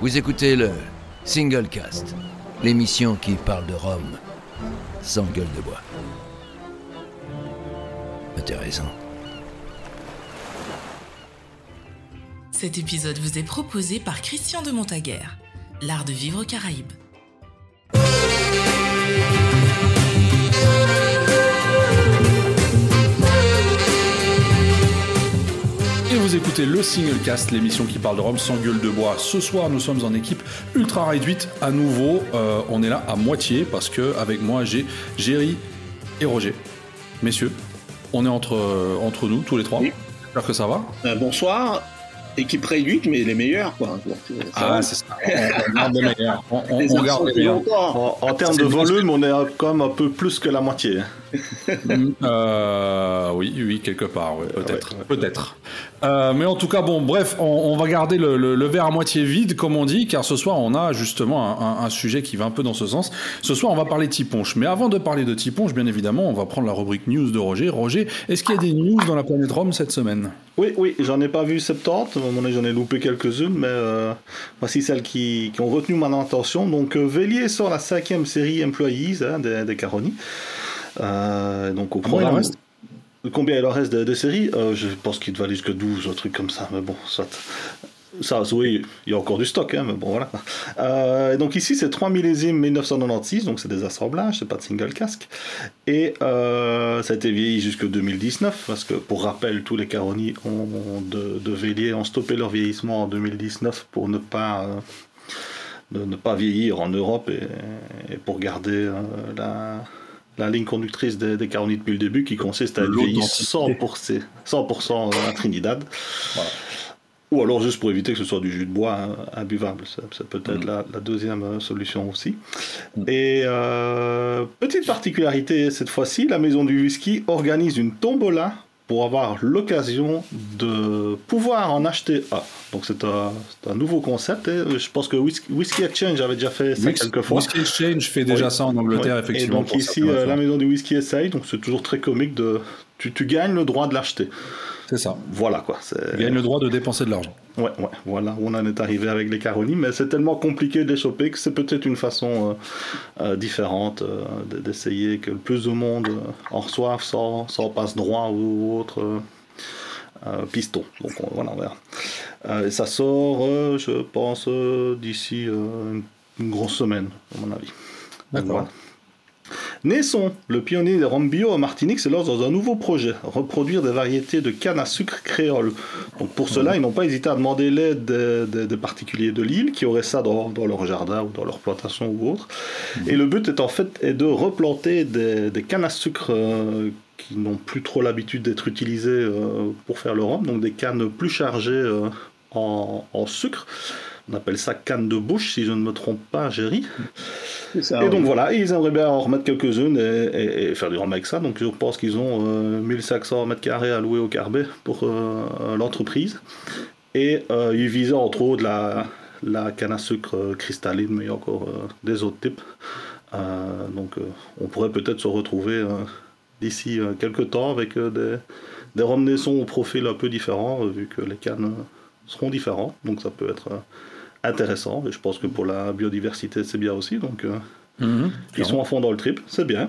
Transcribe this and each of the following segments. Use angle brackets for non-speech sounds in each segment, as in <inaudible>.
Vous écoutez le Single Cast, l'émission qui parle de Rome sans gueule de bois. Intéressant. Cet épisode vous est proposé par Christian de Montaguer, l'art de vivre aux Caraïbes. Vous écoutez le Single Cast, l'émission qui parle de Rome sans gueule de bois. Ce soir, nous sommes en équipe ultra réduite. À nouveau, euh, on est là à moitié parce que avec moi, j'ai Géry et Roger. Messieurs, on est entre, euh, entre nous, tous les trois. Oui. J'espère que ça va. Euh, bonsoir. Équipe réduite, mais les meilleurs, quoi. Ah, c'est ça. On garde les meilleurs. On, on- Les on garde les meilleurs. longtemps. En, en termes de volume, on est quand même un peu plus que la moitié. Euh, oui, oui, quelque part, ouais, peut-être, peut-être. Euh, mais en tout cas, bon, bref, on, on va garder le, le- le verre à moitié vide, comme on dit, car ce soir, on a justement un, un- un sujet qui va un peu dans ce sens. Ce soir, on va parler Tiponche. Mais avant de parler de Tiponche, bien évidemment, on va prendre la rubrique news de Roger. Roger, est-ce qu'il y a des news dans la planète Rome cette semaine? Oui, oui, j'en ai pas vu 70, à mon avis j'en ai loupé quelques-unes, mais euh, voici celles qui, qui ont retenu mon attention. Donc Vélier sort la cinquième série Employees hein, des, des Caroni. Euh, donc au Combien il en programme- reste Combien il en reste de, de séries Euh, Je pense qu'il aller jusqu'à 12, un truc comme ça, mais bon, soit. Ça, oui, il y a encore du stock, hein, mais bon, voilà. Euh, donc ici, c'est 3 millésimes 1996, donc c'est des assemblages, c'est pas de single casque. Et euh, ça a été vieilli jusqu'en 2019, parce que, pour rappel, tous les Caroni ont, de, de Vélier ont stoppé leur vieillissement en 2019 pour ne pas, euh, de ne pas vieillir en Europe et, et pour garder la, la ligne conductrice des, des Caroni depuis le début, qui consiste à être L'authenticité. 100%, 100% à Trinidad. Ou alors juste pour éviter que ce soit du jus de bois hein, imbuvable. Ça, ça peut être Mm. la, la deuxième euh, solution aussi. Et euh, petite particularité cette fois-ci, la maison du whisky organise une tombola pour avoir l'occasion de pouvoir en acheter un. Donc c'est un, nouveau concept. Et je pense que Whisky, Whisky Exchange avait déjà fait ça quelques fois. Whisky Exchange fait déjà Oui. ça en Angleterre, effectivement. Et donc ici, euh, la maison du whisky essaye, donc c'est toujours très comique de... Tu, tu gagnes le droit de l'acheter. C'est ça. Voilà quoi. c'est- Il gagne le droit de dépenser de l'argent. Ouais, ouais, voilà, on en est arrivé avec les Caroni, mais c'est tellement compliqué de les choper que c'est peut-être une façon euh, euh, différente euh, de- d'essayer que le plus de monde en reçoive sans, sans passe droit ou autre piston. Donc on- voilà, on verra. Et ça sort, je pense, d'ici une, une grosse semaine, à mon avis. D'accord. voilà. Naisson, le pionnier des rhums bio en Martinique, se lance dans un nouveau projet, reproduire des variétés de canne à sucre créole. Pour cela, ils n'ont pas hésité à demander l'aide des, particuliers de l'île qui auraient ça dans, leur jardin ou dans leur plantation ou autre. Et le but est en fait de replanter des, des cannes à sucre euh, qui n'ont plus trop l'habitude d'être utilisées euh, pour faire le rhum, donc des cannes plus chargées euh, en, en sucre. On appelle ça canne de bouche, si je ne me trompe pas, Géry. Et donc voilà, ils aimeraient bien en remettre quelques-unes et, et- et faire du rhum avec ça. Donc je pense qu'ils ont euh, 1500 mètres carrés à louer au Carbet pour euh, l'entreprise. Et euh, ils visaient entre autres la, la canne à sucre euh, cristalline, mais il y a encore euh, des autres types. Euh, donc euh, on pourrait peut-être se retrouver euh, d'ici euh, quelques temps avec euh, des, des au profil un peu différent, euh, vu que les cannes euh, seront différentes. Donc ça peut être euh, intéressant. Et je pense que pour la biodiversité, c'est bien aussi. Donc euh, Mhm, ils sont à fond dans le trip, c'est bien.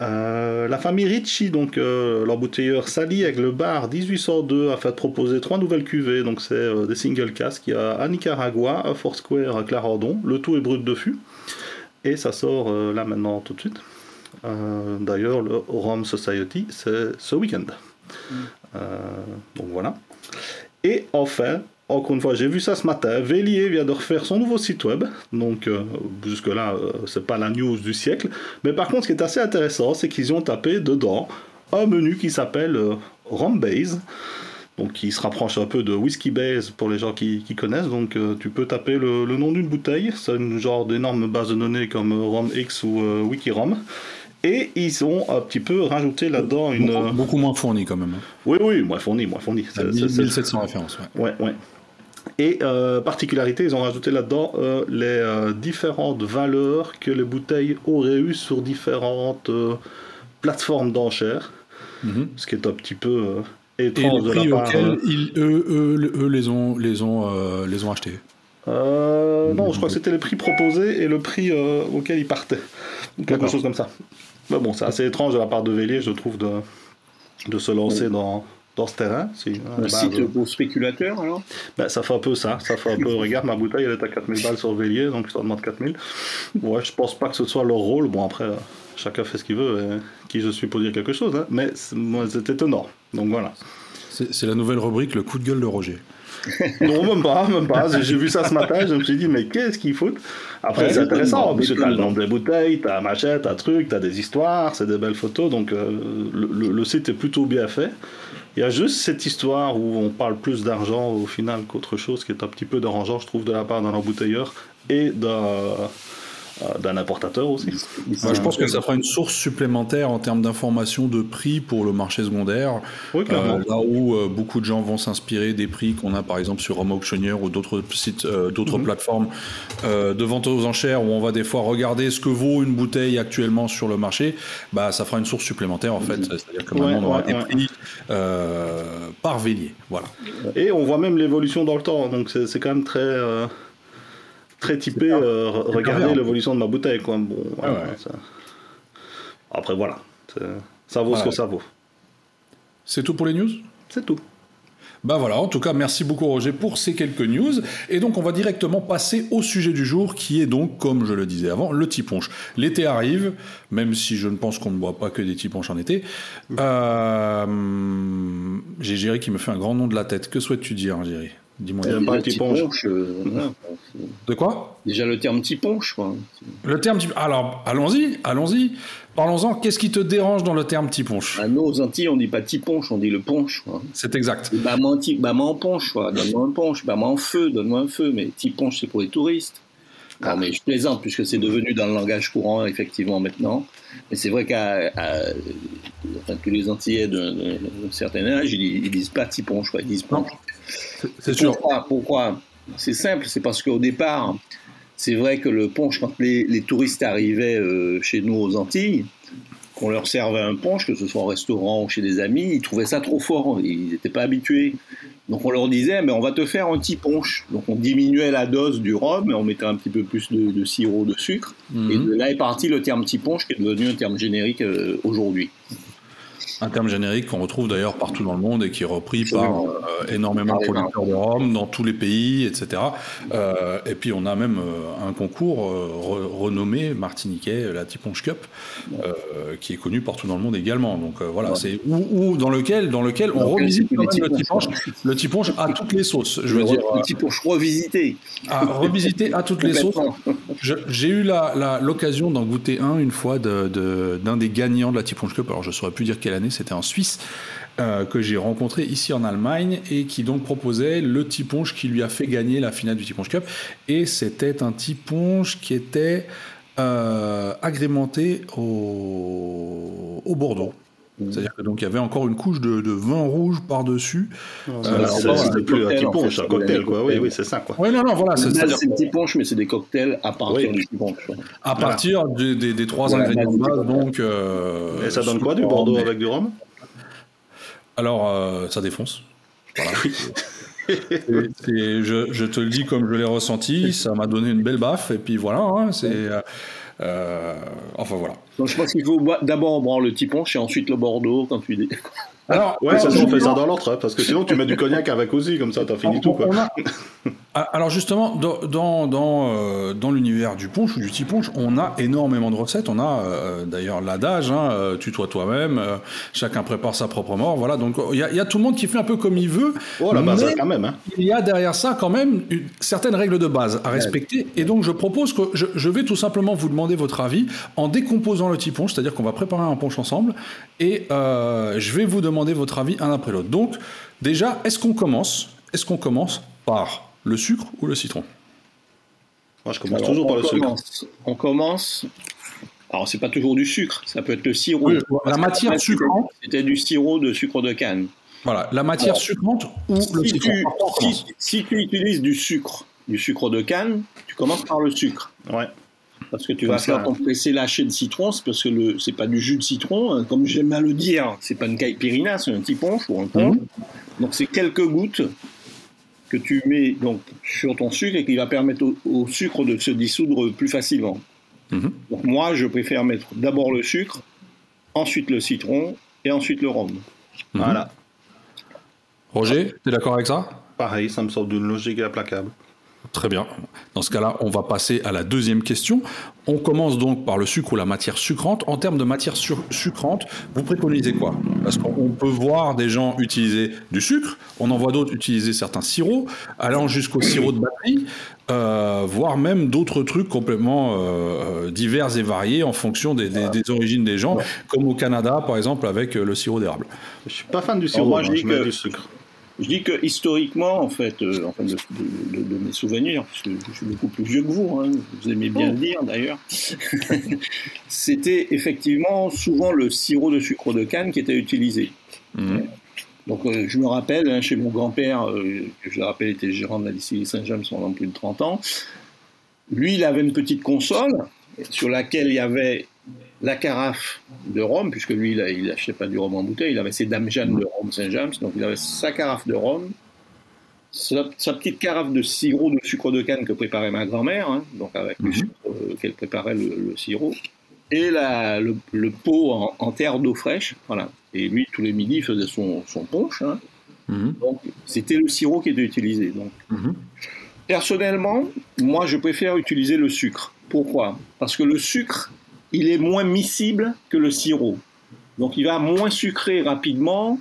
Euh, la famille Ricci, donc euh, l'embouteilleur s'allie avec le bar 1802 afin de proposer trois nouvelles cuvées. Donc c'est euh, des single casques. Il y a à Nicaragua, à Foursquare, à Clarendon. Le tout est brut de fût. Et ça sort là maintenant tout de suite. D'ailleurs, le Rome Society, c'est ce week-end. Euh, donc voilà. Et enfin, encore une fois, j'ai vu ça ce matin. Vélier vient de refaire son nouveau site web. Donc, euh, jusque-là, euh, c'est pas la news du siècle. Mais par contre, ce qui est assez intéressant, c'est qu'ils ont tapé dedans un menu qui s'appelle euh, Rum Base. Donc, qui se rapproche un peu de Whiskey Base pour les gens qui, qui connaissent. Donc, euh, tu peux taper le, le nom d'une bouteille. C'est une genre d'énorme base de données comme euh, RomX ou WikiRom. Et ils ont un petit peu rajouté là-dedans une. Beaucoup, beaucoup moins fourni quand même. hein. Oui, oui, moins fourni, moins fourni. Il y a C'est- c'est- c'est- 1700 références. ouais. Ouais, ouais. Et euh, particularité, ils ont rajouté là-dedans euh, les euh, différentes valeurs que les bouteilles auraient eues sur différentes plateformes d'enchères, Mhm. ce qui est un petit peu euh, Et étrange les de prix la part. ils, eux, eux, eux, les ont, les ont, les ont achetés. Non, je crois que c'était le prix proposé et le prix auquel il partait. Quelque chose comme ça. Mais bon, c'est assez étrange de la part de Vélier, je trouve, de, de se lancer dans, dans ce terrain. C'est un site pour spéculateurs, alors ben, Ça fait un peu ça. Ça fait un peu, regarde, ma bouteille, elle est à 4000 balles sur Vélier, donc je t'en demande 4000. Ouais, je pense pas que ce soit leur rôle. Bon, après, chacun fait ce qu'il veut, et qui je suis pour dire quelque chose, hein. mais c'était étonnant. Donc voilà. C'est la nouvelle rubrique, le coup de gueule de Roger. <laughs> non, même pas, même pas. J'ai vu ça ce matin, je me suis dit, mais qu'est-ce qu'ils foutent? Après, c'est intéressant, parce que t'as le nombre des bouteilles, t'as machette, t'as truc, t'as des histoires, c'est des belles photos, donc euh, le, site est plutôt bien fait. Il y a juste cette histoire où on parle plus d'argent au final qu'autre chose, qui est un petit peu dérangeant, je trouve, de la part d'un embouteilleur et d'un d'un importateur aussi. je pense que ça fera une source supplémentaire en termes d'information de prix pour le marché secondaire. Oui, euh, là où euh, beaucoup de gens vont s'inspirer des prix qu'on a par exemple sur Home Auctioneer ou d'autres sites, d'autres mhm. plateformes de vente aux enchères où on va des fois regarder ce que vaut une bouteille actuellement sur le marché. Bah, ça fera une source supplémentaire en fait. Mhm. C'est-à-dire que maintenant on aura des prix par vélier. Voilà. Et on voit même l'évolution dans le temps. Donc c'est quand même très très typé, euh, regardez l'évolution de ma bouteille. Quoi. Bon, Après, voilà. Ça vaut ce que ça vaut. C'est tout pour les news? C'est tout. Bah voilà, en tout cas, merci beaucoup Roger pour ces quelques news. Et donc, on va directement passer au sujet du jour, qui est donc, comme je le disais avant, le tiponche. L'été arrive, même si je ne pense qu'on ne boit pas que des tiponches en été. Euh, j'ai Géry qui me fait un grand nom de la tête. Que souhaites-tu dire, Géry? Dis-moi. Euh, de quoi? Déjà le terme tiponche, quoi. Le terme Alors, allons-y, allons-y. Parlons-en. Qu'est-ce qui te dérange dans le terme tiponche À nos Antilles, on dit pas tiponche, on dit le ponche. C'est exact. Bah moi, bah, moi en ponche, donne-moi un ponche. Bah moi en feu, donne-moi un feu. Mais tiponche, c'est pour les touristes. Non, mais je plaisante, puisque c'est devenu dans le langage courant, effectivement, maintenant. Mais c'est vrai qu'à tous les Antillais d'un certain âge, ils, ils disent pas tiponche, ils disent ponche. C'est sûr. Pourquoi, C'est simple, c'est parce qu'au départ, c'est vrai que le punch, quand les, touristes arrivaient euh, chez nous aux Antilles, qu'on leur servait un punch, que ce soit au restaurant ou chez des amis, ils trouvaient ça trop fort, ils n'étaient pas habitués. Donc on leur disait, mais on va te faire un petit punch. Donc on diminuait la dose du rhum, mais on mettait un petit peu plus de, sirop de sucre. Et mhm. de là est parti le terme petit punch, qui est devenu un terme générique euh, aujourd'hui. Un terme générique qu'on retrouve d'ailleurs partout dans le monde et qui est repris par euh, énormément de producteurs de rhum dans tous les pays, etc. Euh, et puis on a même euh, un concours renommé martiniquais, la Tiponche Cup, qui est connu partout dans le monde également. Donc voilà, c'est ou, dans lequel dans lequel on revisite le Tiponche. Le Tiponche à toutes les sauces. Je veux dire. Le Tiponche revisité. À revisiter à toutes les sauces. J'ai eu l'occasion d'en goûter un une fois d'un de, des gagnants de la Tiponche Cup. Alors je saurais plus dire quelle année c'était en Suisse, euh, que j'ai rencontré ici en Allemagne et qui donc proposait le Tiponche qui lui a fait gagner la finale du Tiponche Cup. Et c'était un Tiponche qui était euh, agrémenté au, Bordeaux. C'est-à-dire que donc il y avait encore une couche de, vin rouge par-dessus. Euh, c'était plus un tiponche, un cocktail, quoi. Oui, oui, c'est ça, quoi. Oui, non, non, voilà. C'est un tiponche, mais c'est des cocktails à partir du tiponche. À partir des, trois ingrédients de base, donc. Et ça donne quoi du Bordeaux avec du rhum? Alors, euh, ça défonce. Voilà. je, te le dis comme je l'ai ressenti, ça m'a donné une belle baffe, et puis voilà, hein, c'est. Euh, enfin voilà. Donc, je pense qu'il faut d'abord boire le tiponche et ensuite le Bordeaux quand tu dis. <laughs> Alors, ouais, ça, on fait ça dans l'autre, hein, parce que sinon tu mets du cognac avec aussi, comme ça t'as fini tout. Quoi. Ah, alors justement, dans, dans, euh, dans, l'univers du punch ou du petit punch, on a énormément de recettes. On a euh, d'ailleurs l'adage, hein, euh, tutoie toi-même, chacun prépare sa propre mort. Voilà, donc il y, y, a tout le monde qui fait un peu comme il veut. Oh la base quand même. Hein. Il y a derrière ça quand même une, certaines règles de base à respecter. Et donc je propose que je, je, vais tout simplement vous demander votre avis en décomposant le petit punch, c'est-à-dire qu'on va préparer un punch ensemble et je vais vous demander votre avis un après l'autre. Donc déjà, est-ce qu'on commence Est-ce qu'on commence par le sucre ou le citron? Moi, je commence toujours par le sucre. On commence. Alors, c'est pas toujours du sucre, ça peut être le sirop. la matière sucrante. C'était du sirop de sucre de canne. Voilà, la matière sucrante ou le si Tu, si, tu utilises du sucre, du sucre de canne, tu commences par le sucre. Ouais. Parce que tu vas faire ton pressé lâcher de citron, c'est parce que le, c'est pas du jus de citron, hein. comme j'aime à le dire, c'est pas une caipirinha, c'est un petit punch ou un punch. Mhm. Donc c'est quelques gouttes que tu mets donc sur ton sucre et qui va permettre au, sucre de se dissoudre plus facilement. Mhm. Donc moi, je préfère mettre d'abord le sucre, ensuite le citron et ensuite le rhum. Mhm. Voilà. Roger, tu es d'accord avec ça? Pareil, ça me semble d'une logique implacable. Très bien. Dans ce cas-là, on va passer à la deuxième question. On commence donc par le sucre ou la matière sucrante. En termes de matière sucrante, vous préconisez quoi? Parce qu'on peut voir des gens utiliser du sucre, on en voit d'autres utiliser certains sirops, allant jusqu'au sirop de batterie, euh, voire même d'autres trucs complètement euh, euh, divers et variés en fonction des, origines des gens, comme au Canada par exemple avec le sirop d'érable. Je suis pas fan du sirop, moi, je mets du sucre. Je dis que historiquement, en fait, euh, en de, mes souvenirs, parce que je suis beaucoup plus vieux que vous, hein, vous aimez bien le dire d'ailleurs, <laughs> c'était effectivement souvent le sirop de sucre de canne qui était utilisé. Mhm. Donc euh, je me rappelle, hein, chez mon grand-père, euh, je le rappelle, était gérant de la distillerie Saint-James pendant plus de 30 ans, lui, il avait une petite console sur laquelle il y avait la carafe de rhum, puisque lui, il n'achetait pas du rhum en bouteille, il avait ses dames Jeanne de rhum Saint-James, donc il avait sa carafe de rhum, sa, petite carafe de sirop de sucre de canne que préparait ma grand-mère, hein, donc avec le mhm. sucre euh, qu'elle préparait le, sirop, et le, pot en, terre d'eau fraîche, voilà. Et lui, tous les midis, il faisait son, son punch, hein. mhm. donc c'était le sirop qui était utilisé. Donc. Mhm. Personnellement, moi, je préfère utiliser le sucre. Pourquoi? Parce que le sucre, il est moins miscible que le sirop. Donc il va moins sucrer rapidement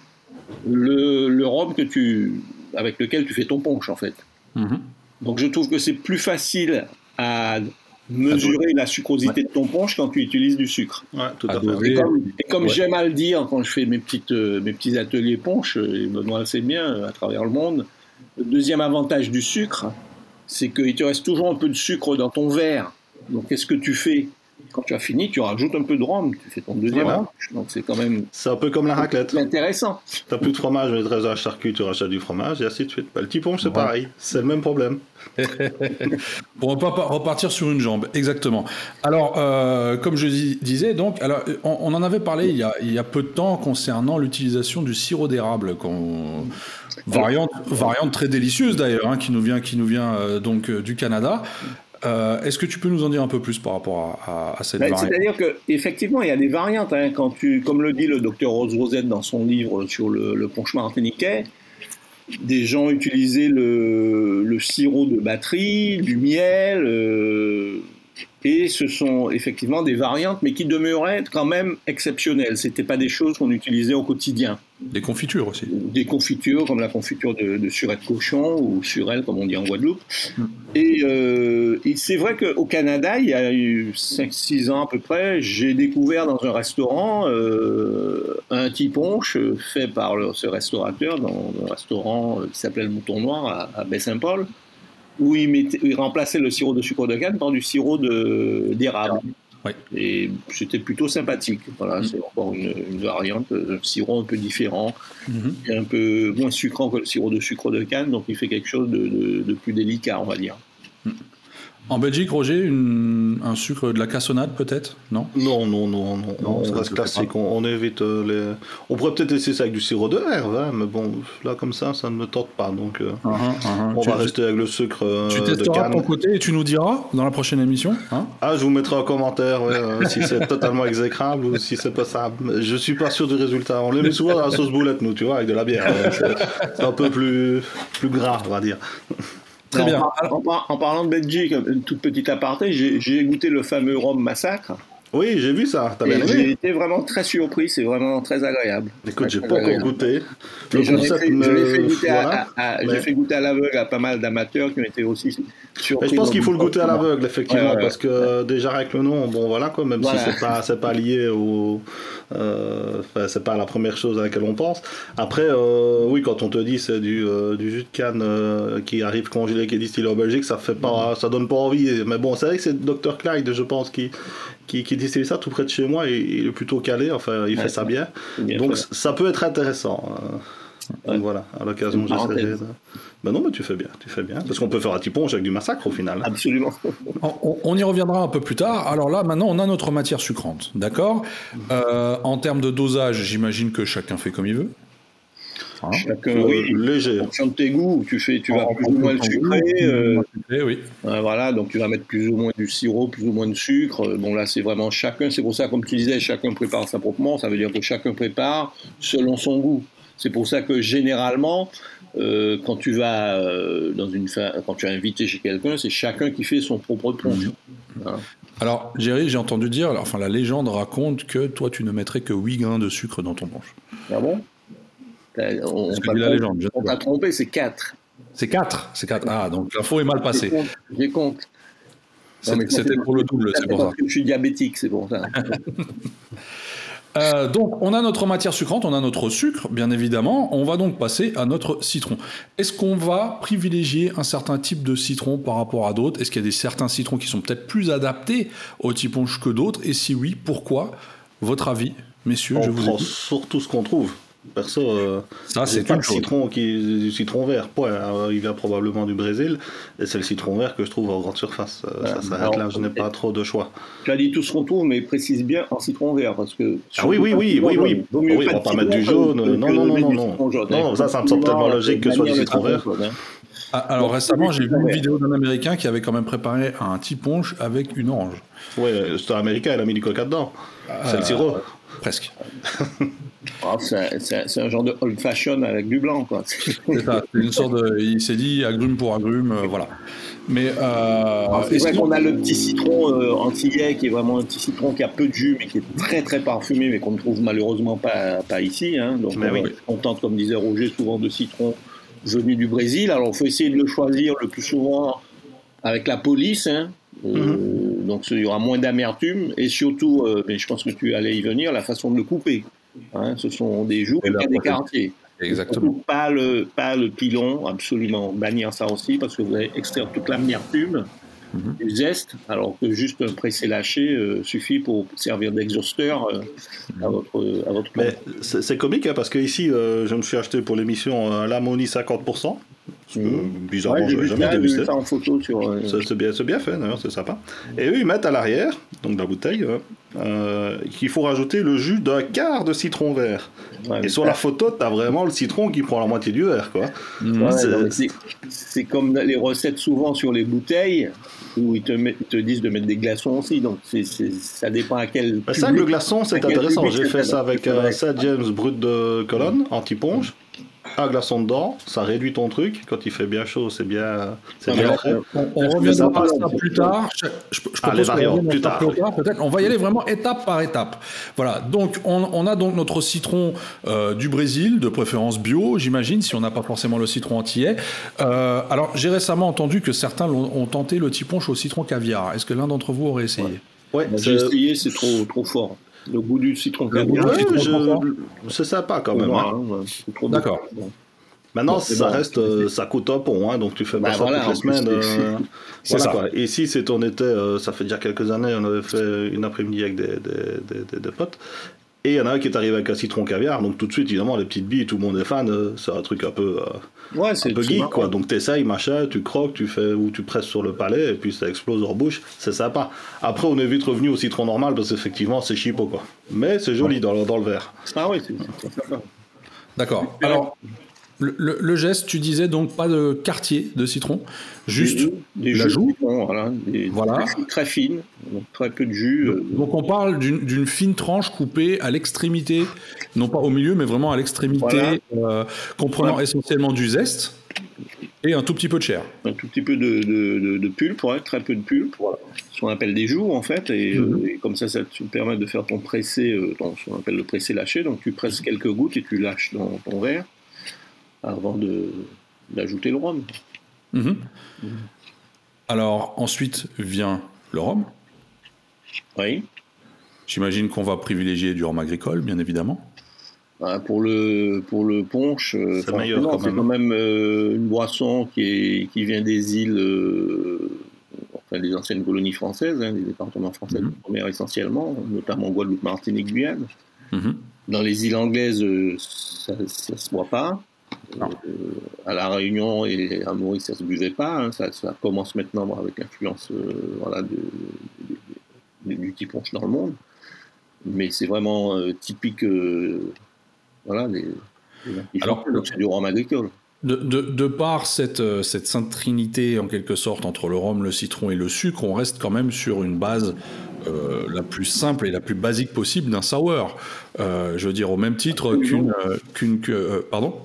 le, rhum que tu, avec lequel tu fais ton punch en fait. Mhm. Donc je trouve que c'est plus facile à mesurer la sucrosité de ton punch quand tu utilises du sucre. tout à fait. Et comme, j'aime à le dire quand je fais mes, petites, euh, mes petits ateliers punch, et Benoît le sait bien euh, à travers le monde, le deuxième avantage du sucre, c'est qu'il te reste toujours un peu de sucre dans ton verre. Donc qu'est-ce que tu fais quand tu as fini, tu rajoutes un peu de rhum, tu fais ton deuxième Donc c'est quand même. C'est un peu comme la raclette. intéressant. Tu n'as plus de fromage, mais tu à charcuterie, tu rachètes du fromage et ainsi de suite. Bah, le petit ponche, c'est pareil. C'est le même problème. <laughs> Pour repartir sur une jambe, exactement. Alors, euh, comme je disais, donc, alors, on, en avait parlé il y, a, il y, a, peu de temps concernant l'utilisation du sirop d'érable, variante, variante très délicieuse d'ailleurs, hein, qui nous vient, qui nous vient euh, donc euh, du Canada. Euh, est-ce que tu peux nous en dire un peu plus par rapport à, cette ben, variante? C'est-à-dire qu'effectivement, il y a des variantes. Hein, quand tu, comme le dit le docteur Rose Rosette dans son livre sur le, le punch martiniquais, des gens utilisaient le, le, sirop de batterie, du miel, euh, et ce sont effectivement des variantes, mais qui demeuraient quand même exceptionnelles. C'était pas des choses qu'on utilisait au quotidien. Des confitures aussi. Des confitures, comme la confiture de, de surette cochon ou surelle, comme on dit en Guadeloupe. Mm. Euh, et, c'est vrai qu'au Canada, il y a eu 5-6 ans à peu près, j'ai découvert dans un restaurant euh, un petit punch fait par ce restaurateur dans un restaurant qui s'appelait le Mouton Noir à, à Baie-Saint-Paul où il, remplaçait le sirop de sucre de canne par du sirop d'érable. Et c'était plutôt sympathique. Voilà, mm. c'est encore une, variante, un sirop un peu différent, mm-hmm. un peu moins sucrant que le sirop de sucre de canne, donc il fait quelque chose de plus délicat, on va dire. Mm. En Belgique, Roger, un sucre de la cassonade peut-être Non? Non, non, non, non. on reste classique. On, évite euh, les. On pourrait peut-être essayer ça avec du sirop de herbe, hein, mais bon, là comme ça, ça ne me tente pas. Donc, euh, uh-huh, uh-huh. on va rester avec le sucre. Euh, tu testeras de, ton côté et tu nous diras dans la prochaine émission. Hein? Ah, je vous mettrai en commentaire si c'est <laughs> totalement exécrable ou si c'est pas ça. Je suis pas sûr du résultat. On les met souvent dans la sauce boulette, nous, tu vois, avec de la bière. c'est un peu plus, plus gras, on va dire. Très bien. En, parlant de Belgique, une toute petite aparté, j'ai goûté le fameux Rhum Massacre. Oui, j'ai vu ça. T'as bien aimé J'ai été vraiment très surpris. C'est vraiment très agréable. Écoute, j'ai pas encore goûté. Le concept J'ai fait, goûter à, fait goûter à l'aveugle à pas mal d'amateurs qui ont été aussi surpris. je pense qu'il faut le goûter à l'aveugle, effectivement, parce que déjà avec le nom, bon voilà quoi, même si c'est pas c'est pas lié au, euh, c'est pas la première chose à laquelle on pense. Après, euh, oui, quand on te dit c'est du, euh, du jus de canne euh, qui arrive congelé, qui est distillé en Belgique, ça fait pas, ça donne pas envie. Mais bon, c'est vrai que c'est Dr Clyde, je pense, qui qui, qui distille ça tout près de chez moi et il est plutôt calé, enfin il fait ça bien. Donc ça peut être intéressant. Donc voilà, à l'occasion j'essaierai de... Ben non, mais tu fais bien, tu fais bien. Parce qu'on peut faire un petit ponche avec du massacre au final. Absolument. on, y reviendra un peu plus tard. Alors là, maintenant, on a notre matière sucrante, d'accord? Euh, En termes de dosage, j'imagine que chacun fait comme il veut Hein. Chacun, oui, léger. En fonction de tes goûts, tu fais, tu vas plus ou moins le sucré. Euh, oui. voilà, donc tu vas mettre plus ou moins du sirop, plus ou moins de sucre. Bon là, c'est vraiment chacun. C'est pour ça, comme tu disais, chacun prépare sa propre Ça veut dire que chacun prépare selon son goût. C'est pour ça que généralement, euh, quand tu vas euh, dans une quand tu es invité chez quelqu'un, c'est chacun qui fait son propre punch. Hein. Alors, Jerry, j'ai entendu dire, enfin la légende raconte que toi, tu ne mettrais que 8 grains de sucre dans ton punch. Ah bon? On, t'a trompé, c'est 4. C'est 4 C'est 4. Ah, donc l'info est mal passée. J'ai compte. C'était pour le double, c'est pour ça. Je suis diabétique, c'est pour ça. <laughs> Euh, donc, on a notre matière sucrante, on a notre sucre, bien évidemment. On va donc passer à notre citron. Est-ce qu'on va privilégier un certain type de citron par rapport à d'autres? Est-ce qu'il y a des certains citrons qui sont peut-être plus adaptés au typonge que d'autres? Et si oui, pourquoi? Votre avis, messieurs je vous prend surtout ce qu'on trouve. Perso, euh, ça c'est pas le citron qui du citron vert. Point. il vient probablement du Brésil et c'est le citron vert que je trouve en grande surface. Euh, ça s'arrête là. Je n'ai pas trop de choix. Tu as dit tout ce qu'on trouve, mais précise bien en citron vert parce que. Ah oui oui oui oui oui. oui on va pas mettre du jaune. Non non non non non. Non ça ça me semble tellement logique que ce soit du citron vert. Ah, alors récemment, j'ai vu une vidéo d'un Américain qui avait quand même préparé un petit punch avec une orange. Oui, c'est un Américain, il a mis du coca dedans. c'est le sirop. Presque. <laughs> Ah, c'est un genre de old fashion avec du blanc, quoi. <laughs> C'est ça. Une sorte de. Il s'est dit agrume pour agrume, euh, voilà. Mais euh, ah, c'est vrai qu'on a le petit citron euh, antillais qui est vraiment un petit citron qui a peu de jus mais qui est très très parfumé mais qu'on ne trouve malheureusement pas, pas ici. Hein. Donc on, tente, comme disait Roger, souvent de citron venu du Brésil. Alors il faut essayer de le choisir le plus souvent avec la police. Hein. Mm-hmm. Donc il y aura moins d'amertume et surtout, mais je pense que tu allais y venir, la façon de le couper. Hein, ce sont des jours et des quartiers. Exactement. Pas le, pas le pilon, absolument bannir ça aussi, parce que vous allez extraire toute l'amertume mhm. du zeste, alors que juste un pressé lâché euh, suffit pour servir d'exhausteur euh, à votre, à votre C'est comique, hein, parce que ici, euh, je me suis acheté pour l'émission un Lamoni 50%. Mmh. Bizarrement, je jamais dégusté. ça en photo sur. C'est bien, bien, fait, d'ailleurs, c'est sympa. Et eux, ils mettent à l'arrière, donc la bouteille, euh, qu'il faut rajouter le jus d'un quart de citron vert. et sur la photo, tu as vraiment le citron qui prend la moitié du verre. quoi. c'est comme les recettes souvent sur les bouteilles où ils te, te disent de mettre des glaçons aussi. Donc ça dépend à quel. Bah, ça, le glaçon, c'est intéressant. J'ai fait ça avec euh, James Brut de Colonne, anti-ponge un glaçon dedans, ça réduit ton truc. Quand il fait bien chaud, c'est bien, c'est bien On, on reviendra à ça plus tard. Je, je, je ah, propose plus tard. Peut-être. On va y aller vraiment étape par étape. Voilà. Donc, on, on a donc notre citron euh, du Brésil, de préférence bio, j'imagine, si on n'a pas forcément le citron antillais. Euh, alors, j'ai récemment entendu que certains ont, tenté le tiponche au citron caviar. Est-ce que l'un d'entre vous aurait essayé? Ouais, j'ai essayé, c'est trop, trop fort. Le goût du citron caviar. c'est sympa quand même. Hein. Hein, D'accord. Maintenant, ça reste, euh, ça coûte un pont, hein, donc tu fais bah ça toutes les semaines. Euh, voilà, quoi. Et ici, c'est on était, euh, ça fait déjà quelques années, on avait fait une après-midi avec des, des, des, potes. Et il y en a un qui est arrivé avec un citron caviar, donc tout de suite, évidemment, les petites billes, tout le monde est fan, c'est un truc un peu, ouais, un peu geek, quoi. Donc t'essayes, machin, tu croques, tu fais, ou tu presses sur le palais, et puis ça explose en bouche, c'est sympa. Après, on est vite revenu au citron normal, parce qu'effectivement, c'est chipot, quoi. Mais c'est joli dans, dans le verre. Ah oui, c'est sympa. D'accord. Alors, le, geste, tu disais donc pas de quartier de citron, juste des, la joue. voilà, des, voilà. très fines, donc très peu de jus. Euh. Donc, on parle d'une fine tranche coupée à l'extrémité, non pas au milieu, mais vraiment à l'extrémité, euh, comprenant essentiellement du zeste et un tout petit peu de chair. Un tout petit peu de, de, de, pulpe, très peu de pulpe, ce qu'on appelle des joues en fait, et, mhm. euh, comme ça, ça te permet de faire ton pressé, ce qu'on appelle le pressé lâché, donc tu presses quelques gouttes et tu lâches dans ton verre avant d'ajouter le rhum. Mhm. Alors ensuite vient le rhum. Oui. J'imagine qu'on va privilégier du rhum agricole, bien évidemment. Ah, pour le pour le punch, euh, c'est quand, même euh, une boisson qui, est, qui vient des îles, euh, enfin des anciennes colonies françaises, hein, des départements français de première essentiellement, notamment Guadeloupe, Martinique, Guyane. Mhm. Dans les îles anglaises, ça ne se boit pas. Euh, à La Réunion et à Maurice, ça ne se buvait pas. Hein. ça, commence maintenant avec l'influence euh, voilà, de, du petit punch dans le monde. Mais c'est vraiment euh, typique voilà, des, Alors, c'est du rhum agricole. De, de, par cette, euh, cette sainte trinité, en quelque sorte, entre le rhum, le citron et le sucre, on reste quand même sur une base euh, la plus simple et la plus basique possible d'un sour. Euh, je veux dire, au même titre qu'une. qu'une pardon?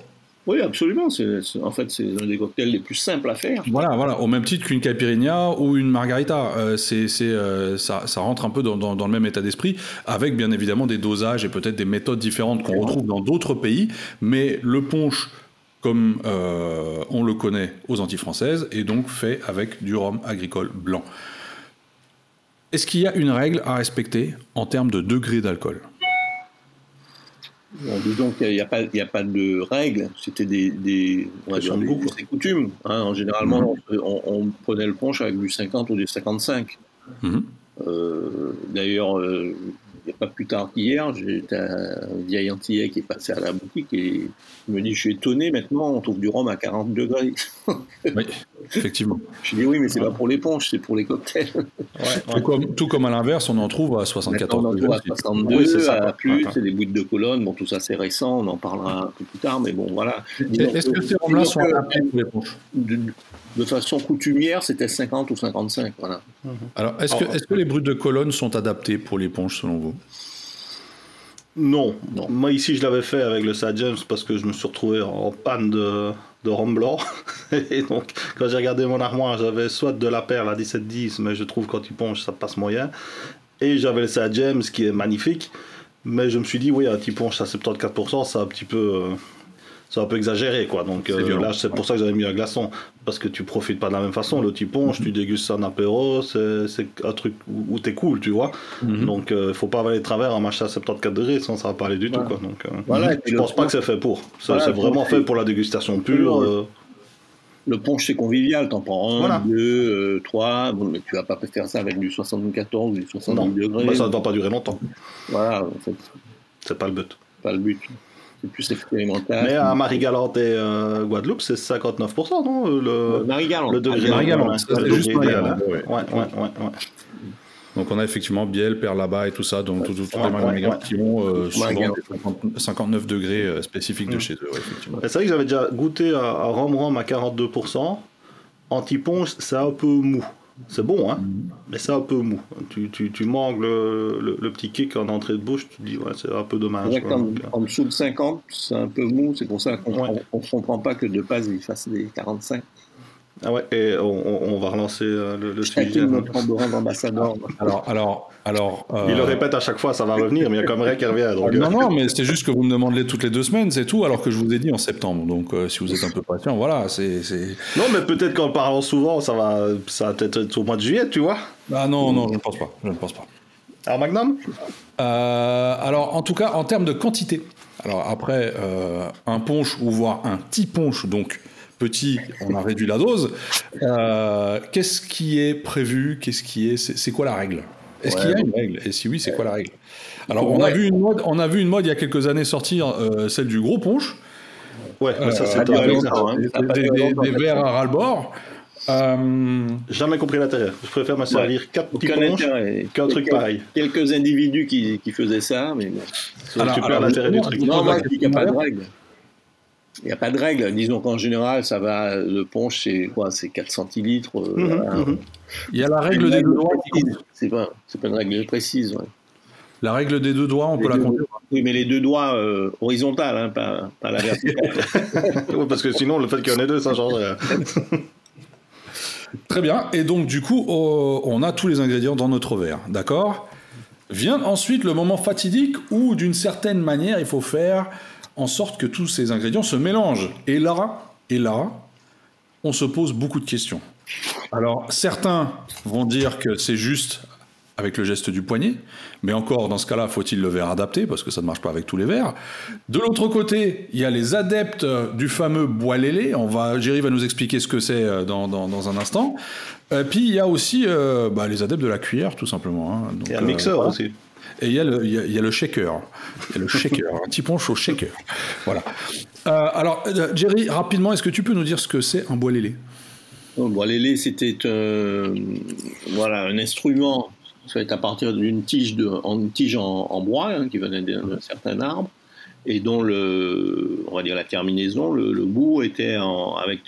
Oui, absolument. en fait, c'est un des cocktails les plus simples à faire. Voilà, voilà. Au même titre qu'une caipirinha ou une margarita. c'est, ça, ça, rentre un peu dans, dans, le même état d'esprit, avec bien évidemment des dosages et peut-être des méthodes différentes qu'on retrouve dans d'autres pays. Mais le punch comme euh, on le connaît aux Antilles françaises, et donc fait avec du rhum agricole blanc. Est-ce qu'il y a une règle à respecter en termes de degré d'alcool? Disons qu'il n'y a, pas de règle, c'était des, des, coutumes. Hein. Généralement, mhm. on, prenait le punch avec du 50 ou du 55. Mhm. Euh, d'ailleurs, euh, a pas plus tard qu'hier, j'ai un vieil antillais qui est passé à la boutique et il me dit Je suis étonné, maintenant on trouve du rhum à 40 degrés. oui, effectivement. <laughs> Je dis Oui, mais c'est pas pour l'éponge, c'est pour les cocktails. tout, comme, à l'inverse, on en trouve à 74 On en trouve à 62, c'est à plus, c'est des bouts de colonne. Bon, tout ça c'est récent, on en parlera un peu plus tard, mais bon, voilà. Est-ce que ces rhums-là sont adaptés pour l'éponge de façon coutumière, c'était 50 ou 55. Voilà. Alors, est-ce que, est que, les brutes de colonne sont adaptés pour l'éponge, selon vous? Non. non. Moi, ici, je l'avais fait avec le Sad James parce que je me suis retrouvé en panne de, de rhum blanc. <laughs> Et donc, quand j'ai regardé mon armoire, j'avais soit de la perle à 17-10, mais je trouve quand tu ponches, ça passe moyen. Et j'avais le Sad James qui est magnifique. Mais je me suis dit, oui, un petit ponche à 74%, c'est un petit peu. Euh, c'est un peu exagéré quoi. Donc euh, là, c'est pour ça que j'avais mis un glaçon parce que tu profites pas de la même façon. Le petit ponche, tu dégustes ça en apéro, c'est un truc où, t'es cool, tu vois. Mhm. Donc il euh, faut pas avaler de travers un machin à 74 degrés, sinon ça va pas aller du tout quoi. Donc euh, voilà, je pense pas que c'est fait pour. c'est vraiment fait pour la dégustation pure. Le ponche c'est convivial, t'en prends un, deux, trois, bon, mais tu vas pas faire ça avec du 74 ou du 70 degrés. Bah, ça ne doit pas durer longtemps. Voilà, en fait. C'est pas le but. Pas le but c'est plus expérimental. Mais à Marie-Galante et euh, Guadeloupe, c'est 59%, non le, euh, Marie-Galante. Le degré Marie-Galante, c'est juste Marie-Galante. Ouais, ouais, ouais, Donc on a effectivement Biel, Perle là-bas et tout ça, donc tous les mariniers qui ont euh, souvent 59 degrés euh, spécifiques de mm. chez eux. c'est vrai que j'avais déjà goûté à, à Rome Rome à 42%. Anti-ponche, c'est un peu mou. C'est bon, hein, mais c'est un peu mou. Tu, tu, tu manques le, le, petit kick en entrée de bouche, tu te dis, ouais, c'est un peu dommage. en, dessous de 50, c'est un peu mou, c'est pour ça qu'on ne comprend pas que de base il fasse des 45. Ah ouais, et on, va relancer euh, le, le sujet. <laughs> Alors, alors, alors. Euh, il le répète à chaque fois, ça va revenir, mais il y a comme rien qui revient. Non, euh. non, mais c'est juste que vous me demandez toutes les deux semaines, c'est tout, alors que je vous ai dit en septembre. Donc, si vous êtes un peu patient, voilà, c'est. Non, mais peut-être qu'en parlant souvent, ça va, ça va peut-être être au mois de juillet, tu vois. Ah non, non, je ne pense pas. Je ne pense pas. Alors, Magnum? Alors, en tout cas, en termes de quantité. Alors, après, un punch ou voire un petit punch, donc petit, on a réduit la dose. Euh, qu'est-ce qui est prévu? Qu'est-ce qui est C'est quoi la règle? Est-ce qu'il y a une règle? Et si oui, c'est quoi la règle? Alors, on a vu une mode. On a vu une mode il y a quelques années sortir, euh, celle du gros punch. Ouais, ça c'est des, des, verres à ras-le-bord. Euh... Jamais compris l'intérêt. Je préfère me servir quatre petits qu'un truc pareil. Quelques individus qui, qui faisaient ça, mais bon. Alors, tu perds l'intérêt du truc. Non, il n'y a pas de règle. Il n'y a pas de règle. Disons qu'en général, ça va. Le punch, c'est quoi? C'est 4 centilitres. Euh, mhm, mhm. Il y a la règle des deux doigts. C'est pas, pas une règle précise. La règle des deux doigts, on peut la compter. Oui, mais les deux doigts euh, horizontales, hein, pas, pas, la verticale. <laughs> parce que sinon, le fait qu'il y en ait deux, ça change rien. Très bien. Et donc, du coup, oh, on a tous les ingrédients dans notre verre. D'accord? Vient ensuite le moment fatidique où, d'une certaine manière, il faut faire en sorte que tous ces ingrédients se mélangent. Et là, et là, on se pose beaucoup de questions. Alors, certains vont dire que c'est juste avec le geste du poignet, mais encore dans ce cas-là, faut-il le verre adapté parce que ça ne marche pas avec tous les verres. De l'autre côté, il y a les adeptes du fameux bois lélé. On va, Jerry va nous expliquer ce que c'est euh, dans, un instant. Euh, puis il y a aussi euh, bah, les adeptes de la cuillère, tout simplement. Hein. il y a un mixeur aussi. Et il y, a le, il, y a, le shaker. Il y a le shaker, un petit punch au shaker. Voilà. Euh, alors, euh, Jerry, rapidement, est-ce que tu peux nous dire ce que c'est un bois lélé? Un bois lélé, c'était euh, voilà, un instrument fait à partir d'une tige, de, en, tige en, bois hein, qui venait d'un certain arbre et dont le, on va dire la terminaison, le, bout était en, avec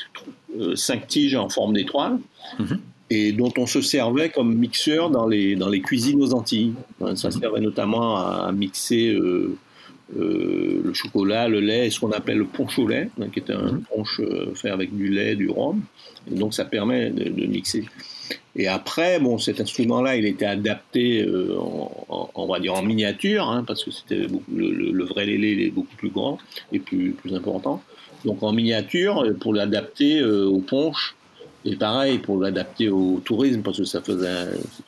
cinq tiges en forme d'étoile. Mhm. Et dont on se servait comme mixeur dans les, dans les cuisines aux Antilles. Ça servait notamment à mixer euh, le chocolat, le lait, ce qu'on appelle le punch au lait, hein, qui est un mhm. euh, fait avec du lait, du rhum. Et donc ça permet de, mixer. Et après, bon, cet instrument-là, il était adapté, euh, en, on va dire en miniature, hein, parce que c'était le, vrai lélé est beaucoup plus grand et plus, plus important. Donc en miniature, pour l'adapter au punch, et pareil, pour l'adapter au tourisme, parce que ça faisait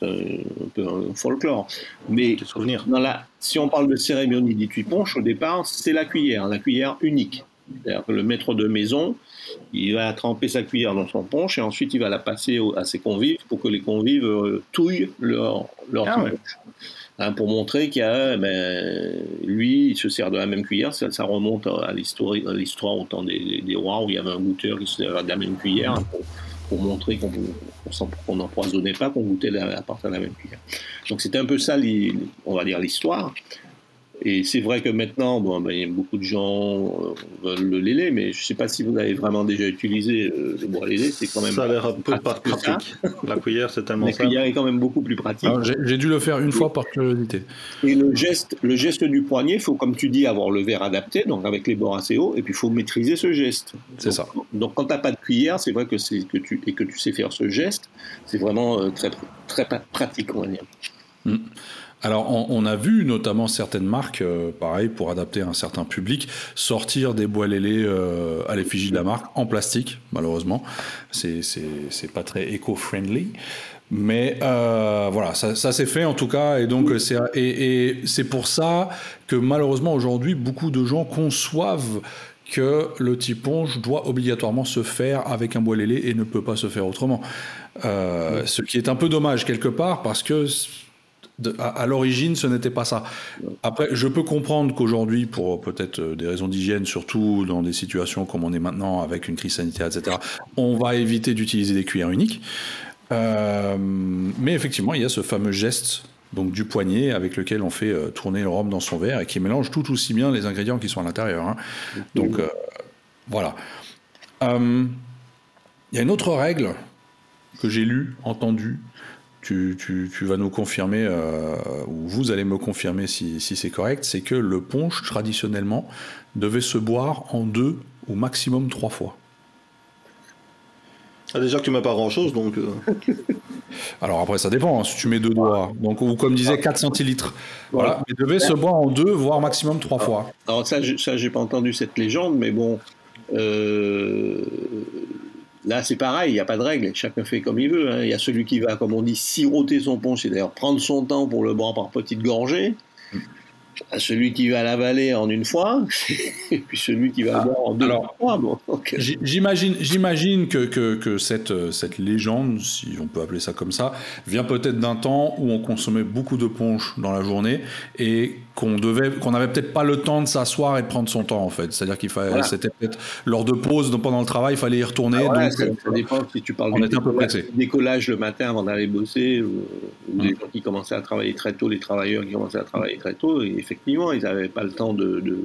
un, peu un folklore. Mais dans la, si on parle de cérémonie d'étui ponche, au départ, c'est la cuillère, la cuillère unique. C'est-à-dire que le maître de maison, il va tremper sa cuillère dans son punch et ensuite il va la passer à ses convives pour que les convives euh, touillent leur, leur ah hein, pour montrer qu'il a, ben, lui, il se sert de la même cuillère. Ça, remonte à l'histoire, au temps des, des, rois où il y avait un goûteur qui se servait de la même cuillère pour montrer qu'on n'empoisonnait pas, qu'on goûtait à partir de la même cuillère. Donc c'était un peu ça, on va dire, l'histoire. Et c'est vrai que maintenant, bon, ben, beaucoup de gens euh, veulent le lélé, mais je ne sais pas si vous avez vraiment déjà utilisé euh, le bois lélé. C'est quand même ça a l'air un peu pratique. La cuillère, c'est tellement La cuillère est quand même beaucoup plus pratique. J'ai dû le faire une fois par curiosité. Et le geste, le geste du poignet, il faut, comme tu dis, avoir le verre adapté, donc avec les bords assez hauts, et puis il faut maîtriser ce geste. C'est ça. Donc quand tu n'as pas de cuillère, c'est vrai que, que, tu, et que tu sais faire ce geste, c'est vraiment euh, très, très pratique, on va dire. Mm. Alors, on, a vu notamment certaines marques, euh, pareil, pour adapter un certain public, sortir des bois lélés euh, à l'effigie de la marque en plastique, malheureusement. C'est pas très éco-friendly. Mais euh, voilà, ça, s'est fait en tout cas, et donc c'est et, c'est pour ça que malheureusement aujourd'hui beaucoup de gens conçoivent que le tiponge doit obligatoirement se faire avec un bois lélé et ne peut pas se faire autrement. Ce qui est un peu dommage quelque part parce que à, l'origine, ce n'était pas ça. Après, je peux comprendre qu'aujourd'hui, pour peut-être euh, des raisons d'hygiène, surtout dans des situations comme on est maintenant avec une crise sanitaire, etc., on va éviter d'utiliser des cuillères uniques. Euh, mais effectivement, il y a ce fameux geste donc du poignet avec lequel on fait euh, tourner le rhum dans son verre et qui mélange tout aussi bien les ingrédients qui sont à l'intérieur. Hein. Donc voilà. Il y a une autre règle que j'ai lue, entendue, tu, vas nous confirmer, euh, ou vous allez me confirmer si, c'est correct, c'est que le punch, traditionnellement, devait se boire en deux ou maximum trois fois. Ah, déjà que tu mets pas grand chose, donc. Euh. <laughs> Alors après, ça dépend. Hein, si tu mets deux doigts, donc ou comme disait 4 centilitres. Voilà. Il devait se boire en deux, voire maximum trois fois. Alors ça, ça j'ai pas entendu cette légende, mais bon, euh, Là, c'est pareil, il n'y a pas de règle, chacun fait comme il veut. Hein. Il y a celui qui va, comme on dit, siroter son pont, c'est-à-dire prendre son temps pour le boire par petites gorgées celui qui va l'avaler en une fois, <laughs> et puis celui qui va le boire en deux fois. J'imagine, j'imagine que, que, cette, cette légende, si on peut appeler ça comme ça, vient peut-être d'un temps où on consommait beaucoup de punch dans la journée et qu'on devait, qu'on n'avait peut-être pas le temps de s'asseoir et de prendre son temps en fait. C'est-à-dire qu'il fallait, c'était peut-être lors de pause, donc pendant le travail, il fallait y retourner. Ah ça, dépend si tu parles de décollage le matin avant d'aller bosser, ou, des hum. gens qui commençaient à travailler très tôt, les travailleurs qui commençaient à travailler très tôt, et effectivement, ils n'avaient pas le temps de, de,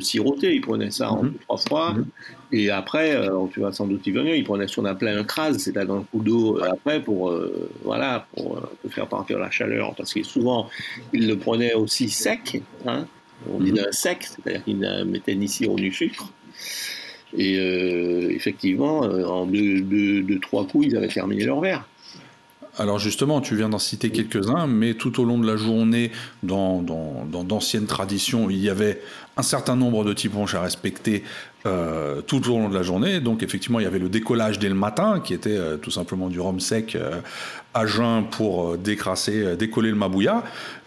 siroter. Ils prenaient ça en mhm. trois fois. Mhm. Et après, euh, tu vas sans doute y venir, ils prenaient ce qu'on appelait un crase, c'est-à-dire un coup d'eau euh, après pour, euh, voilà, pour, faire partir la chaleur. Parce que souvent, ils le prenaient aussi sec. Hein. on dit mhm. un sec, c'est-à-dire qu'ils ne mettaient ni sirop ni sucre. Et effectivement, en deux, deux, trois coups, ils avaient terminé leur verre. Alors justement, tu viens d'en citer quelques-uns, mais tout au long de la journée, dans, d'anciennes traditions, il y avait un certain nombre de typonches à respecter euh, tout au long de la journée. Donc effectivement, il y avait le décollage dès le matin, qui était euh, tout simplement du rhum sec euh, à jeun pour décrasser, décoller le mabouya.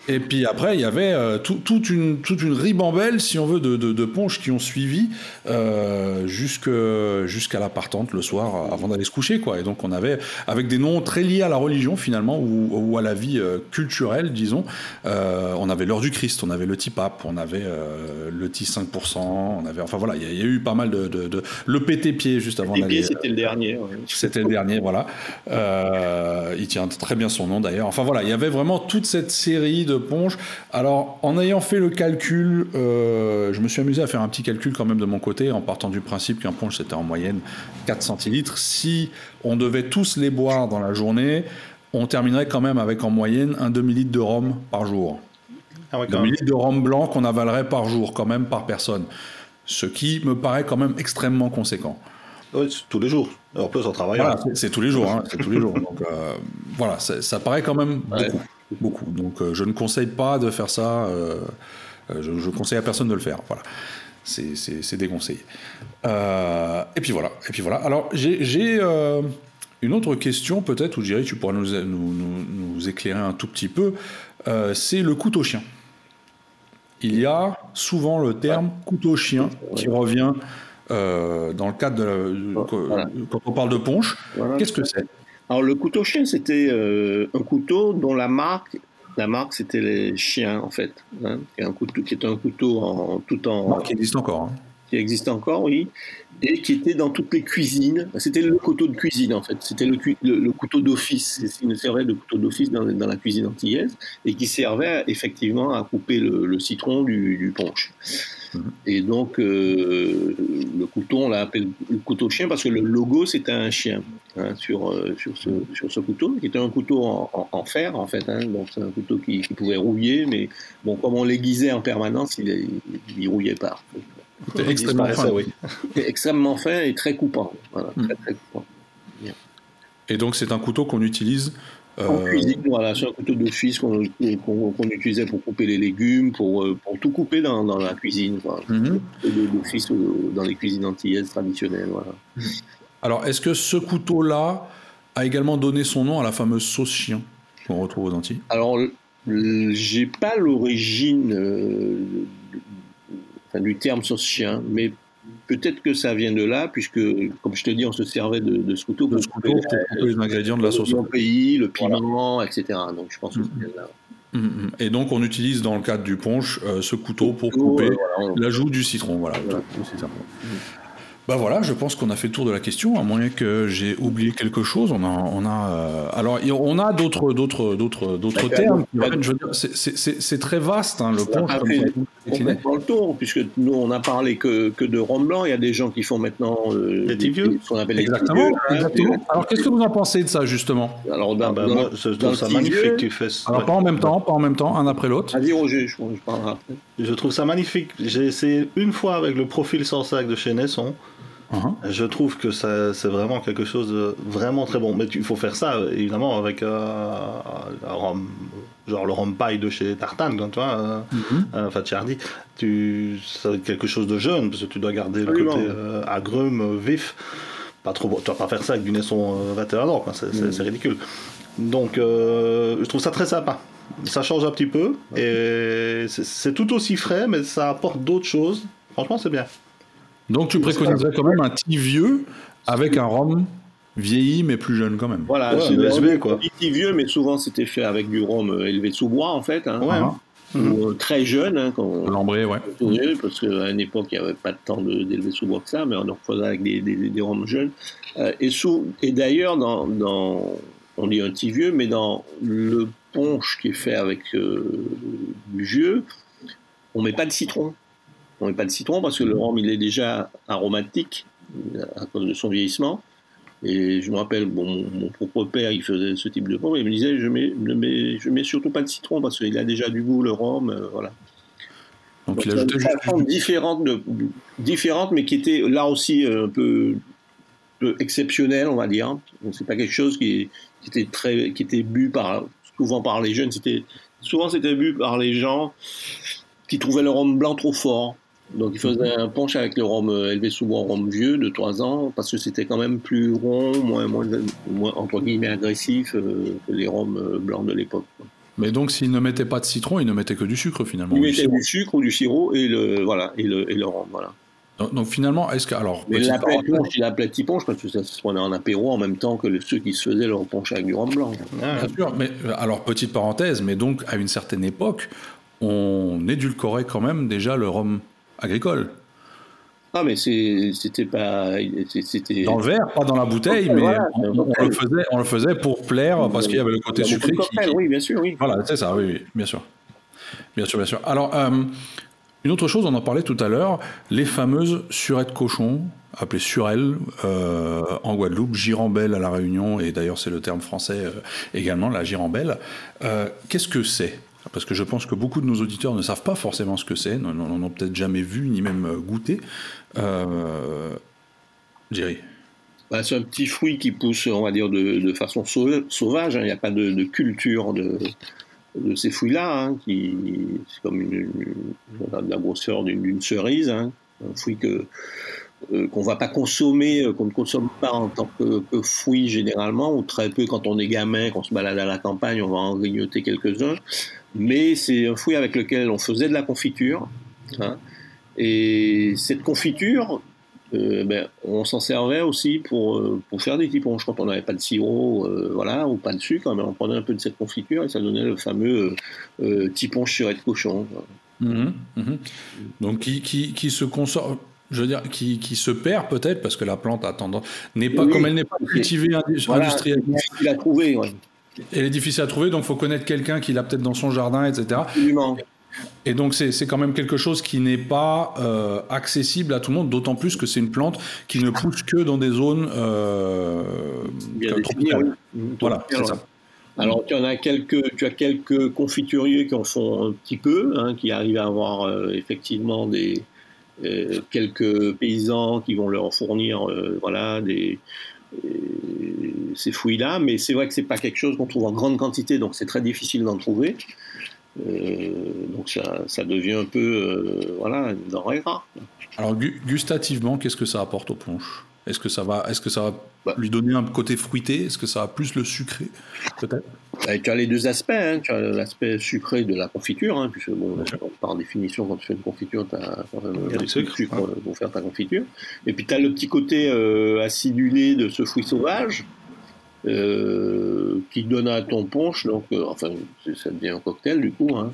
Et puis après, il y avait euh, toute, une, toute une ribambelle, si on veut, de, de, ponches qui ont suivi euh, jusqu'à la partante le soir avant d'aller se coucher. Quoi. Et donc on avait, avec des noms très liés à la religion finalement, ou, ou à la vie euh, culturelle, disons, on avait l'heure du Christ, on avait le Tipap, on avait le T 5%, on avait, enfin voilà, il y, a eu pas mal de, de, le pété-pied juste avant d'aller. c'était le dernier. <laughs> C'était le dernier, voilà. Il tient très bien son nom d'ailleurs. Enfin voilà, il y avait vraiment toute cette série de ponches. Alors en ayant fait le calcul, euh, je me suis amusé à faire un petit calcul quand même de mon côté, en partant du principe qu'un ponche c'était en moyenne 4 centilitres. Si on devait tous les boire dans la journée, on terminerait quand même avec en moyenne un demi-litre de rhum par jour. Ah demi-litre de rhum blanc qu'on avalerait par jour, quand même par personne. Ce qui me paraît quand même extrêmement conséquent. Oui, tous les jours. En plus, on travaille. Voilà, c'est tous les jours. Hein, c'est tous les jours. Donc, euh, voilà, ça paraît quand même beaucoup. Beaucoup. Donc, euh, je ne conseille pas de faire ça. Euh, je, je, conseille à personne de le faire. Voilà. C'est déconseillé. et puis voilà. Et puis voilà. Alors, j'ai une autre question, peut-être, où je tu pourras nous, nous, nous, éclairer un tout petit peu. c'est le couteau chien. Il y a souvent le terme couteau chien qui revient euh, dans le cadre de quand on parle de ponche. Qu'est-ce que c'est? Alors le couteau chien, c'était euh, un couteau dont la marque, la marque c'était les chiens en fait, hein, qui, est un couteau, qui est un couteau en tout en. qui existe encore. Hein. Qui existe encore, oui, et qui était dans toutes les cuisines. C'était le couteau de cuisine en fait. C'était le, le, couteau d'office. Il servait de couteau d'office dans, dans, la cuisine antillaise et qui servait effectivement à couper le, citron du, du punch. Et donc, euh, le couteau, on l'a appelé le couteau chien parce que le logo, c'était un chien hein, sur, euh, sur, ce, sur ce couteau, qui était un couteau en, fer, en fait. Hein. donc, c'est un couteau qui, pouvait rouiller, mais bon, comme on l'aiguisait en permanence, il ne rouillait pas. C'était extrêmement fin, oui. <laughs> extrêmement fin et très coupant. Voilà, très, très coupant. Et donc, c'est un couteau qu'on utilise en euh, cuisine, voilà, c'est un couteau de fils qu'on utilisait pour couper les légumes, pour, euh, pour tout couper dans, dans la cuisine. Voilà. Mm dans les cuisines antillaises traditionnelles. Voilà. Mhm. Alors, est-ce que ce couteau-là a également donné son nom à la fameuse sauce chien qu'on retrouve aux Antilles? Alors, j'ai pas l'origine euh, du terme sauce chien, mais Peut-être que ça vient de là, puisque, comme je te dis, on se servait de, ce couteau pour, couper, les ingrédients de la sauce. Le pays, le piment, etc. Donc je pense que de là. Mm, mm. Et donc on utilise dans le cadre du punch euh, ce couteau pour couper l'ajout du citron. Voilà, c'est ça. Bah voilà, je pense qu'on a fait le tour de la question, à moins que j'ai oublié quelque chose. On a, on a, euh, alors on a d'autres, d'autres, d'autres, d'autres termes. C'est très vaste hein, le. On fait le tour, puisque nous on a parlé que, que de rhum blanc. Il y a des gens qui font maintenant euh, les qu'on appelle exactement, les exactement. Alors qu'est-ce que vous en pensez de ça justement? Alors ah bah, moi, je trouve ça magnifique. Tu fais. Alors pas en même temps, pas en même temps, un après l'autre. Vas-y Roger, je, je parlerai. Je trouve ça magnifique. J'ai essayé une fois avec le profil sans sac de chez Nesson. Uh-huh. Je trouve que c'est vraiment quelque chose de vraiment très bon. Mais il faut faire ça, évidemment, avec euh, genre le rhum paille de chez Tartane, tu vois, euh, mm-hmm. euh, enfin Chardy. Tu, c'est quelque chose de jeune, parce que tu dois garder le côté agrume, vif. Pas trop bon. Tu vas pas faire ça avec du Nesson 21 ans, mm. c'est ridicule. Donc, je trouve ça très sympa. Ça change un petit peu, et c'est tout aussi frais, mais ça apporte d'autres choses. Franchement, c'est bien. Donc tu préconiserais quand même un petit vieux avec un rhum vieilli mais plus jeune quand même. Voilà, c'est USB quoi. Petit vieux, mais souvent c'était fait avec du rhum euh, élevé sous bois en fait. Hein. Ouais. Ou, euh, très jeune. Hein, Lambré, ouais. Parce qu'à une époque, il n'y avait pas de temps d'élever sous bois que ça, mais on en faisait avec des, des, des rhums jeunes. Euh, et, et d'ailleurs, dans, dans, on dit un petit vieux, mais dans le punch qui est fait avec du vieux, on met pas de citron. On met pas de citron parce que le rhum il est déjà aromatique à cause de son vieillissement. Et je me rappelle, bon, mon, propre père, il faisait ce type de rhum, et il me disait, je mets, ne mets, je mets surtout pas de citron parce qu'il a déjà du goût, le rhum, euh, voilà. Donc, il a une façon différente, de, différente, mais qui était là aussi euh, un peu, peu exceptionnelle, on va dire. Donc c'est pas quelque chose qui, qui, était très, qui était bu par, souvent par les jeunes. C'était, souvent c'était bu par les gens qui trouvaient le rhum blanc trop fort. Donc il faisait un punch avec le rhum euh, élevé sous bois, rhum vieux de 3 ans, parce que c'était quand même plus rond, moins, moins, moins entre guillemets agressif euh, que les rhums euh, blancs de l'époque. Mais donc s'il ne mettait pas de citron, il ne mettait que du sucre finalement. Il mettait du, sucre ou du sirop et le voilà et le, et le rhum voilà. Donc, finalement, est-ce que alors Mais il appelait petit punch parce que ça se prenait en apéro en même temps que ceux qui se faisaient leur punch avec du rhum blanc. Bien sûr, mais alors petite parenthèse, mais donc à une certaine époque, on édulcorait quand même déjà le rhum agricole. Ah, mais c'était pas. C'était... Dans le verre, pas dans la bouteille, mais on, le faisait, on le faisait pour plaire parce qu'il y avait le côté sucré. Qui, Oui, bien sûr, oui. Voilà, c'est ça, oui, oui, bien sûr. Bien sûr, bien sûr. Alors, euh, une autre chose, on en parlait tout à l'heure, les fameuses surettes cochon, appelées surelles euh, en Guadeloupe, girambelle à La Réunion, et d'ailleurs c'est le terme français euh, également, la girambelle. Qu'est-ce que c'est? Parce que je pense que beaucoup de nos auditeurs ne savent pas forcément ce que c'est, n'en ont peut-être jamais vu, ni même goûté. Euh, Jerry bah, C'est un petit fruit qui pousse, on va dire, de, façon sauvage. Hein. Il n'y a pas de, culture de, ces fruits-là, hein, c'est comme la grosseur d'une cerise, hein. un fruit que euh, qu'on va pas consommer, euh, qu'on ne consomme pas en tant que, fruit généralement, ou très peu quand on est gamin, qu'on se balade à la campagne, on va en grignoter quelques-uns. Mais c'est un fruit avec lequel on faisait de la confiture. Hein. Et cette confiture, euh, ben, on s'en servait aussi pour, euh, pour faire des tiponches quand on n'avait pas de sirop euh, voilà, ou pas de sucre. Ben, on prenait un peu de cette confiture et ça donnait le fameux tiponche surette de cochon. Mmh, mmh. Donc qui, qui, qui se consomme je veux dire, qui, qui se perd peut-être parce que la plante a tendance n'est pas comme elle n'est pas cultivée industriellement. Elle est difficile à trouver. Elle est difficile à trouver, donc il faut connaître quelqu'un qui l'a peut-être dans son jardin, etc. Absolument. Et donc c'est quand même quelque chose qui n'est pas euh, accessible à tout le monde, d'autant plus que c'est une plante qui ne pousse que dans des zones euh, tropicales. Voilà, c'est ça. Alors tu en as quelques, tu as quelques confituriers qui en font un petit peu, hein, qui arrivent à avoir euh, effectivement des quelques paysans qui vont leur fournir, voilà, des ces fouilles-là, mais c'est vrai que c'est pas quelque chose qu'on trouve en grande quantité, donc c'est très difficile d'en trouver. Euh, donc ça, ça, devient un peu euh, voilà, une denrée rare. Alors gustativement, qu'est-ce que ça apporte au punch Est-ce que ça va, est-ce que ça va bah. lui donner un côté fruité? Est-ce que ça va plus le sucrer Peut-être? Bah, Tu as les deux aspects. Hein. Tu as l'aspect sucré de la confiture, hein, puisque bon, par définition, quand tu fais une confiture, tu as du sucre, pour faire ta confiture. Et puis tu as le petit côté euh, acidulé de ce fruit sauvage. Euh, qui donne à ton punch, donc euh, enfin ça devient un cocktail du coup, hein,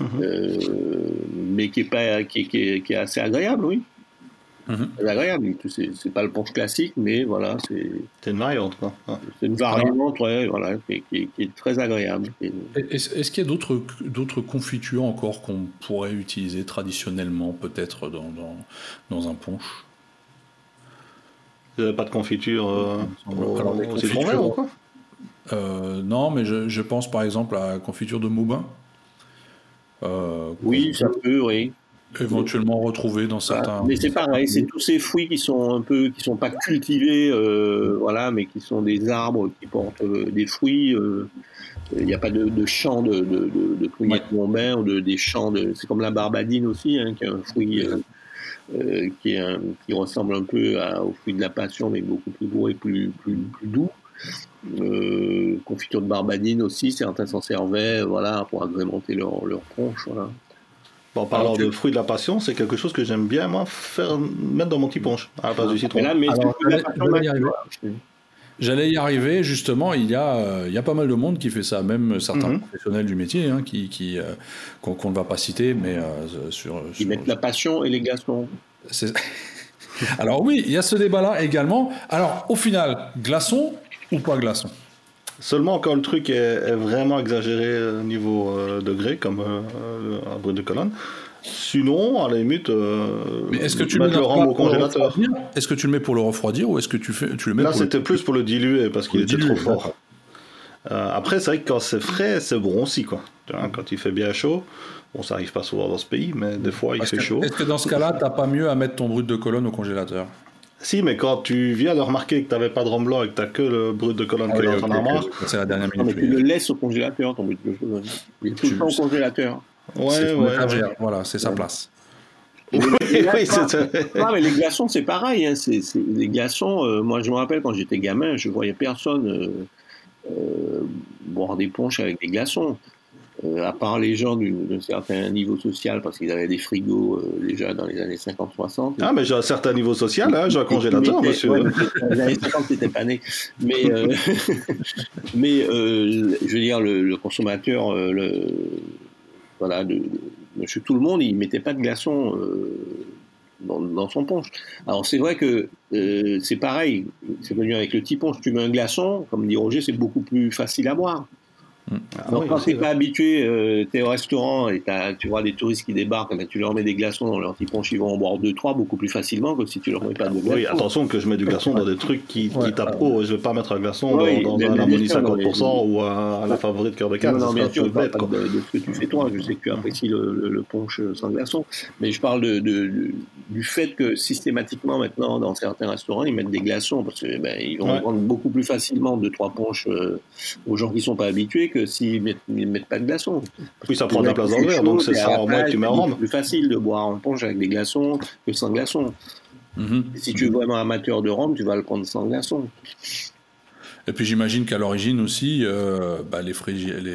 mhm. euh, mais qui est pas qui, qui, est, assez agréable, oui. Mhm. agréable, c'est pas le punch classique, mais voilà, c'est. une variante, quoi. C'est une variante, ouais, voilà, qui, est très agréable. Est-ce qu'il y a d'autres confitures encore qu'on pourrait utiliser traditionnellement, peut-être dans, dans, dans un punch pas de confiture euh, ou quoi euh, Non, mais je, pense par exemple à la confiture de Moubin. Euh, oui, ça peut, oui. Éventuellement retrouver dans certains. mais c'est pareil, c'est tous ces fruits qui sont un peu, qui sont pas cultivés, voilà, mais qui sont des arbres qui portent des fruits. Il n'y a pas de, de champ de, de, de, de ou de, des champs de. C'est comme la barbadine aussi, hein, qui est un fruit euh, qui, qui, ressemble un peu au fruit de la passion, mais beaucoup plus gros et plus, plus, doux. Euh, confiture de barbadine aussi, certains s'en servaient voilà, pour agrémenter leur, leur tronche. Voilà. En parlant de fruit de la passion, c'est quelque chose que j'aime bien, moi, faire mettre dans mon petit punch à la place du citron. J'allais y arriver, justement, il y, a, euh, il y a pas mal de monde qui fait ça, même certains mhm. professionnels du métier, hein, qui, qui euh, qu'on, ne va pas citer, mais euh, sur, Ils mettent la passion et les glaçons. <laughs> Alors oui, il y a ce débat-là également. Alors, au final, glaçon ou pas glaçon? Seulement quand le truc est, vraiment exagéré au niveau degré, comme un brut de colonne. Sinon, à la limite, euh, est-ce que tu le mets au congélateur Est-ce que tu le mets pour le refroidir ou est-ce que tu, fais, tu le mets Là, c'était plus pour le diluer parce qu'il était trop fort. Euh, après, c'est vrai que quand c'est frais, c'est bon aussi. Quoi. Quand il fait bien chaud, bon, ça arrive pas souvent dans ce pays, mais des fois, il fait chaud. Est-ce que dans ce cas-là, t'as pas mieux à mettre ton brut de colonne au congélateur si, mais quand tu viens de remarquer que tu n'avais pas de rhum blanc et que tu n'as que le brut de colonne ah qui est dans ton armoire. C'est la dernière minute. mais tu le laisses au congélateur, ton brut de colonne. Il est tout le temps au congélateur. Ouais, ouais, Voilà, c'est sa place. <laughs> oui, non, mais les glaçons, c'est pareil. Hein. C'est, les glaçons, euh, moi, je me rappelle quand j'étais gamin, je voyais personne euh, euh, boire des punches avec des glaçons. À part les gens d'un certain niveau social, parce qu'ils avaient des frigos déjà dans les années 50-60. Ah, mais j'ai un certain niveau social, hein, j'ai un congélateur, monsieur. Ouais, les années 50, n'étais pas né. Mais, <laughs> mais je veux dire, le, le consommateur, le, voilà, de, monsieur tout le monde, il mettait pas de glaçons euh, dans, son ponche. Alors c'est vrai que euh, c'est pareil, c'est venu avec le petit ponche. Tu mets un glaçon, comme dit Roger, c'est beaucoup plus facile à boire. Ah Donc, quand tu n'es pas habitué, euh, tu es au restaurant et tu vois des touristes qui débarquent, mais tu leur mets des glaçons dans leur petit ponche, ils vont en boire deux, trois beaucoup plus facilement que si tu leur mets pas de glaçons. Oui, attention que je mets du glaçon dans des trucs qui, tapent haut. Je ne vais pas mettre un glaçon dans, un harmonie 50% ou à, la favorite cœur de canne. Non, non bien sûr, de, ce que tu fais toi. Je sais que tu apprécies le, ponche sans glaçon. Mais je parle de, du fait que systématiquement, maintenant, dans certains restaurants, ils mettent des glaçons parce qu'ils ben, vont prendre beaucoup plus facilement deux, trois ponches euh, aux gens qui ne sont pas habitués s'ils ne mettent, pas de glaçons. Oui, ça prend de la place dans le verre, donc c'est ça en moins que tu mets en C'est plus facile de boire un punch avec des glaçons que sans glaçons. Mhm. Si tu es vraiment amateur de rhum, tu vas le prendre sans glaçons. Et puis j'imagine qu'à l'origine aussi, euh, bah, les,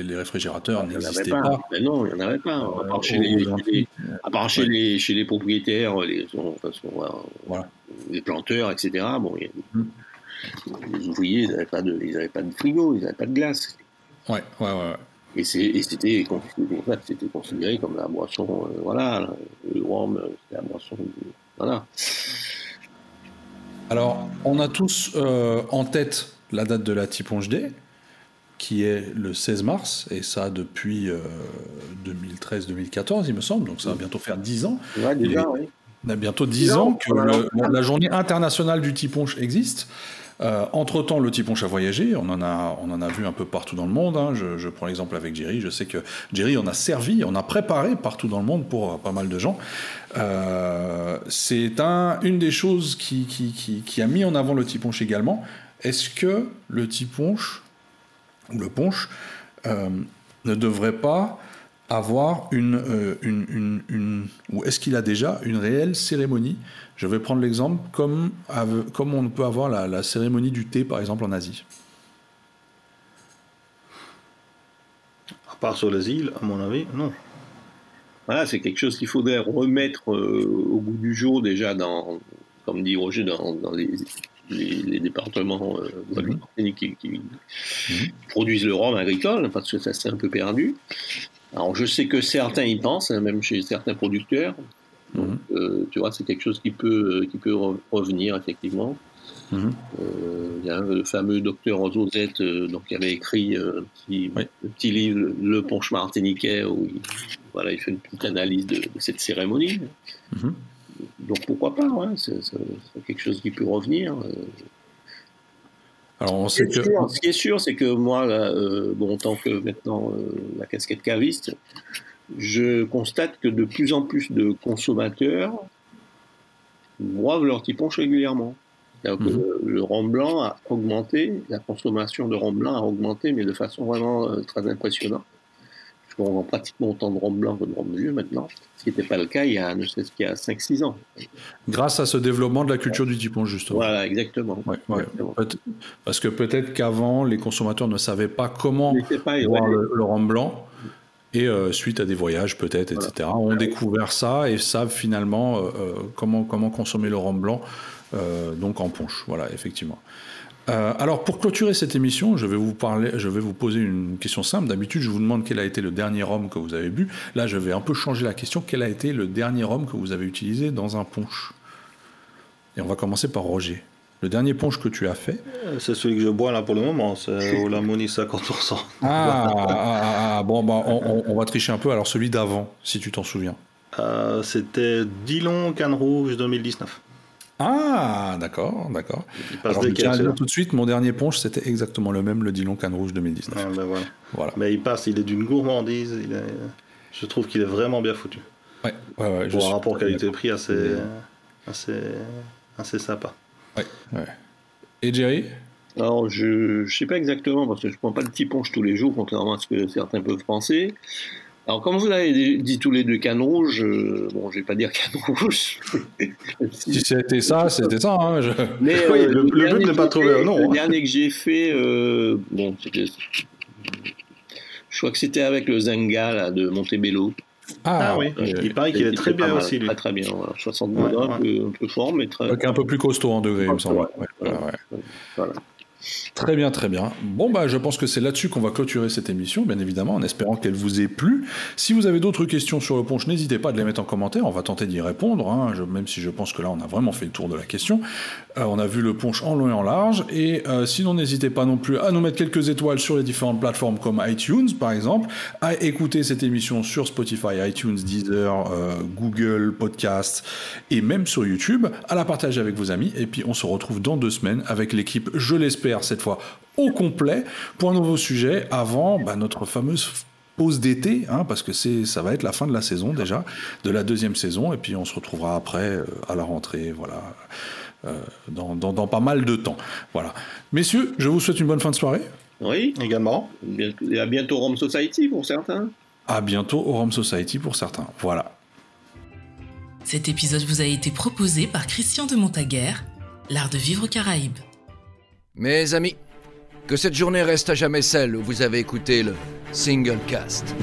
les, réfrigérateurs n'existaient pas. Mais non, il n'y en avait pas. À part, chez, les, à part chez, les, chez les propriétaires, les, voilà. les planteurs, etc. Bon, mhm. Les ouvriers, ils n'avaient pas de frigo, ils n'avaient pas de glace. Ouais, ouais, ouais. Et c'était considéré comme la boisson, euh, voilà, le rhum, c'est la boisson, voilà. Alors, on a tous euh, en tête la date de la Tiponge D, qui est le 16 mars, et ça depuis 2013-2014, euh, il me semble, donc ça va bientôt faire 10 ans. Ouais, déjà, oui. On a bientôt 10 ans que la journée internationale du Tiponche existe. Euh, entre-temps, le Tiponche a voyagé, on en a, on en a vu un peu partout dans le monde. Hein. Je, prends l'exemple avec Jerry, je sais que Jerry en a servi, on a préparé partout dans le monde pour euh, pas mal de gens. Euh, c'est un, une des choses qui, qui, a mis en avant le Tiponche également. Est-ce que le Tiponche, ou le Ponche, ne devrait pas avoir une, une, une ou est-ce qu'il a déjà une réelle cérémonie? Je vais prendre l'exemple comme, comme on peut avoir la, cérémonie du thé, par exemple, en Asie. À part sur les îles, à mon avis, non. Voilà, c'est quelque chose qu'il faudrait remettre euh, au goût du jour déjà dans, comme dit Roger, dans, les, départements euh, mhm. qui, mhm. produisent le rhum agricole, parce que ça s'est un peu perdu. Alors je sais que certains y pensent, hein, même chez certains producteurs, Mhm. Euh, tu vois, c'est quelque chose qui peut, euh, qui peut revenir, effectivement. Mhm. Euh, il y a le fameux docteur Ozozette donc, qui avait écrit le petit livre Le Ponche Martiniquais où il, voilà, il fait une petite analyse de, cette cérémonie. Mhm. Donc pourquoi pas, c'est quelque chose qui peut revenir. Alors on sait que... ce qui est sûr, c'est que moi, là, bon, en tant que maintenant la casquette caviste, je constate que de plus en plus de consommateurs boivent leur petit punch régulièrement. Mhm. le, rhum blanc a augmenté, la consommation de rhum blanc a augmenté, mais de façon vraiment euh, très impressionnante. On vend pratiquement autant de rhum blanc que de rhum vieux maintenant, ce qui n'était pas le cas il y a, ne sais-ce qu'il y a 5-6 ans. Grâce à ce développement de la culture du tipon, justement. Voilà, exactement. Parce que peut-être qu'avant, les consommateurs ne savaient pas comment boire le, rhum blanc et euh, suite à des voyages peut-être, etc., ont découvert ça et savent finalement euh, euh, comment, comment consommer le rhum blanc, donc en punch. Voilà, effectivement. Alors pour clôturer cette émission, je vais vous parler, je vais vous poser une question simple. D'habitude, je vous demande quel a été le dernier rhum que vous avez bu. Là, je vais un peu changer la question. Quel a été le dernier rhum que vous avez utilisé dans un punch? Et on va commencer par Roger. Le dernier punch que tu as fait? Euh, C'est celui que je bois là pour le moment, c'est <laughs> au Lamoni 50%. Ah, ah, ah, ah, bon, bah, on, va tricher un peu. Alors celui d'avant, si tu t'en souviens. Euh, c'était Dillon Canne Rouge 2019. Ah, d'accord, d'accord. Alors, je tiens à dire tout de suite, mon dernier punch, c'était exactement le même, le Dillon Canne Rouge 2019. Ah, ben voilà. Mais il passe, il est d'une gourmandise. Je trouve qu'il est vraiment bien foutu. Ouais, ouais, ouais. Pour un rapport qualité-prix assez, assez, assez sympa. Ouais, Et Jerry? Alors, je ne sais pas exactement, parce que je ne prends pas de petit ponche tous les jours, contrairement à ce que certains peuvent penser. Alors, comme vous l'avez dit tous les deux, canne rouge, euh, bon, je vais pas dire <laughs> canne rouge. si c'était ça, c'était ça. Hein, Mais euh, le, but de pas trouver un nom. Le hein. dernier que j'ai fait, euh, bon, je crois que c'était avec le Zenga de Montebello. Ah, ah, oui, il paraît qu'il est très bien aussi. Très très bien, 60 ouais, un, peu, un, peu, fort, mais très. un peu plus costaud en degré, il me semble. Très Très bien, très bien. Bon, bah, je pense que c'est là-dessus qu'on va clôturer cette émission, bien évidemment, en espérant qu'elle vous ait plu. Si vous avez d'autres questions sur le punch, n'hésitez pas à les mettre en commentaire. On va tenter d'y répondre, hein, même si je pense que là, on a vraiment fait le tour de la question. Euh, on a vu le punch en long et en large. Et euh, sinon, n'hésitez pas non plus à nous mettre quelques étoiles sur les différentes plateformes comme iTunes, par exemple, à écouter cette émission sur Spotify, iTunes, Deezer, euh, Google Podcast et même sur YouTube, à la partager avec vos amis. Et puis, on se retrouve dans deux semaines avec l'équipe, je l'espère, cette fois au complet pour un nouveau sujet avant bah, notre fameuse pause d'été, hein, parce que c'est, ça va être la fin de la saison déjà, de la deuxième saison, et puis on se retrouvera après euh, à la rentrée, voilà, euh, dans, dans, pas mal de temps. Voilà. Messieurs, je vous souhaite une bonne fin de soirée. Oui, également. Et à bientôt au Rome Society pour certains. À bientôt au Rome Society pour certains. Voilà. Cet épisode vous a été proposé par Christian de Montaguer, L'Art de Vivre Caraïbes. Mes amis, que cette journée reste à jamais celle où vous avez écouté le Single Cast.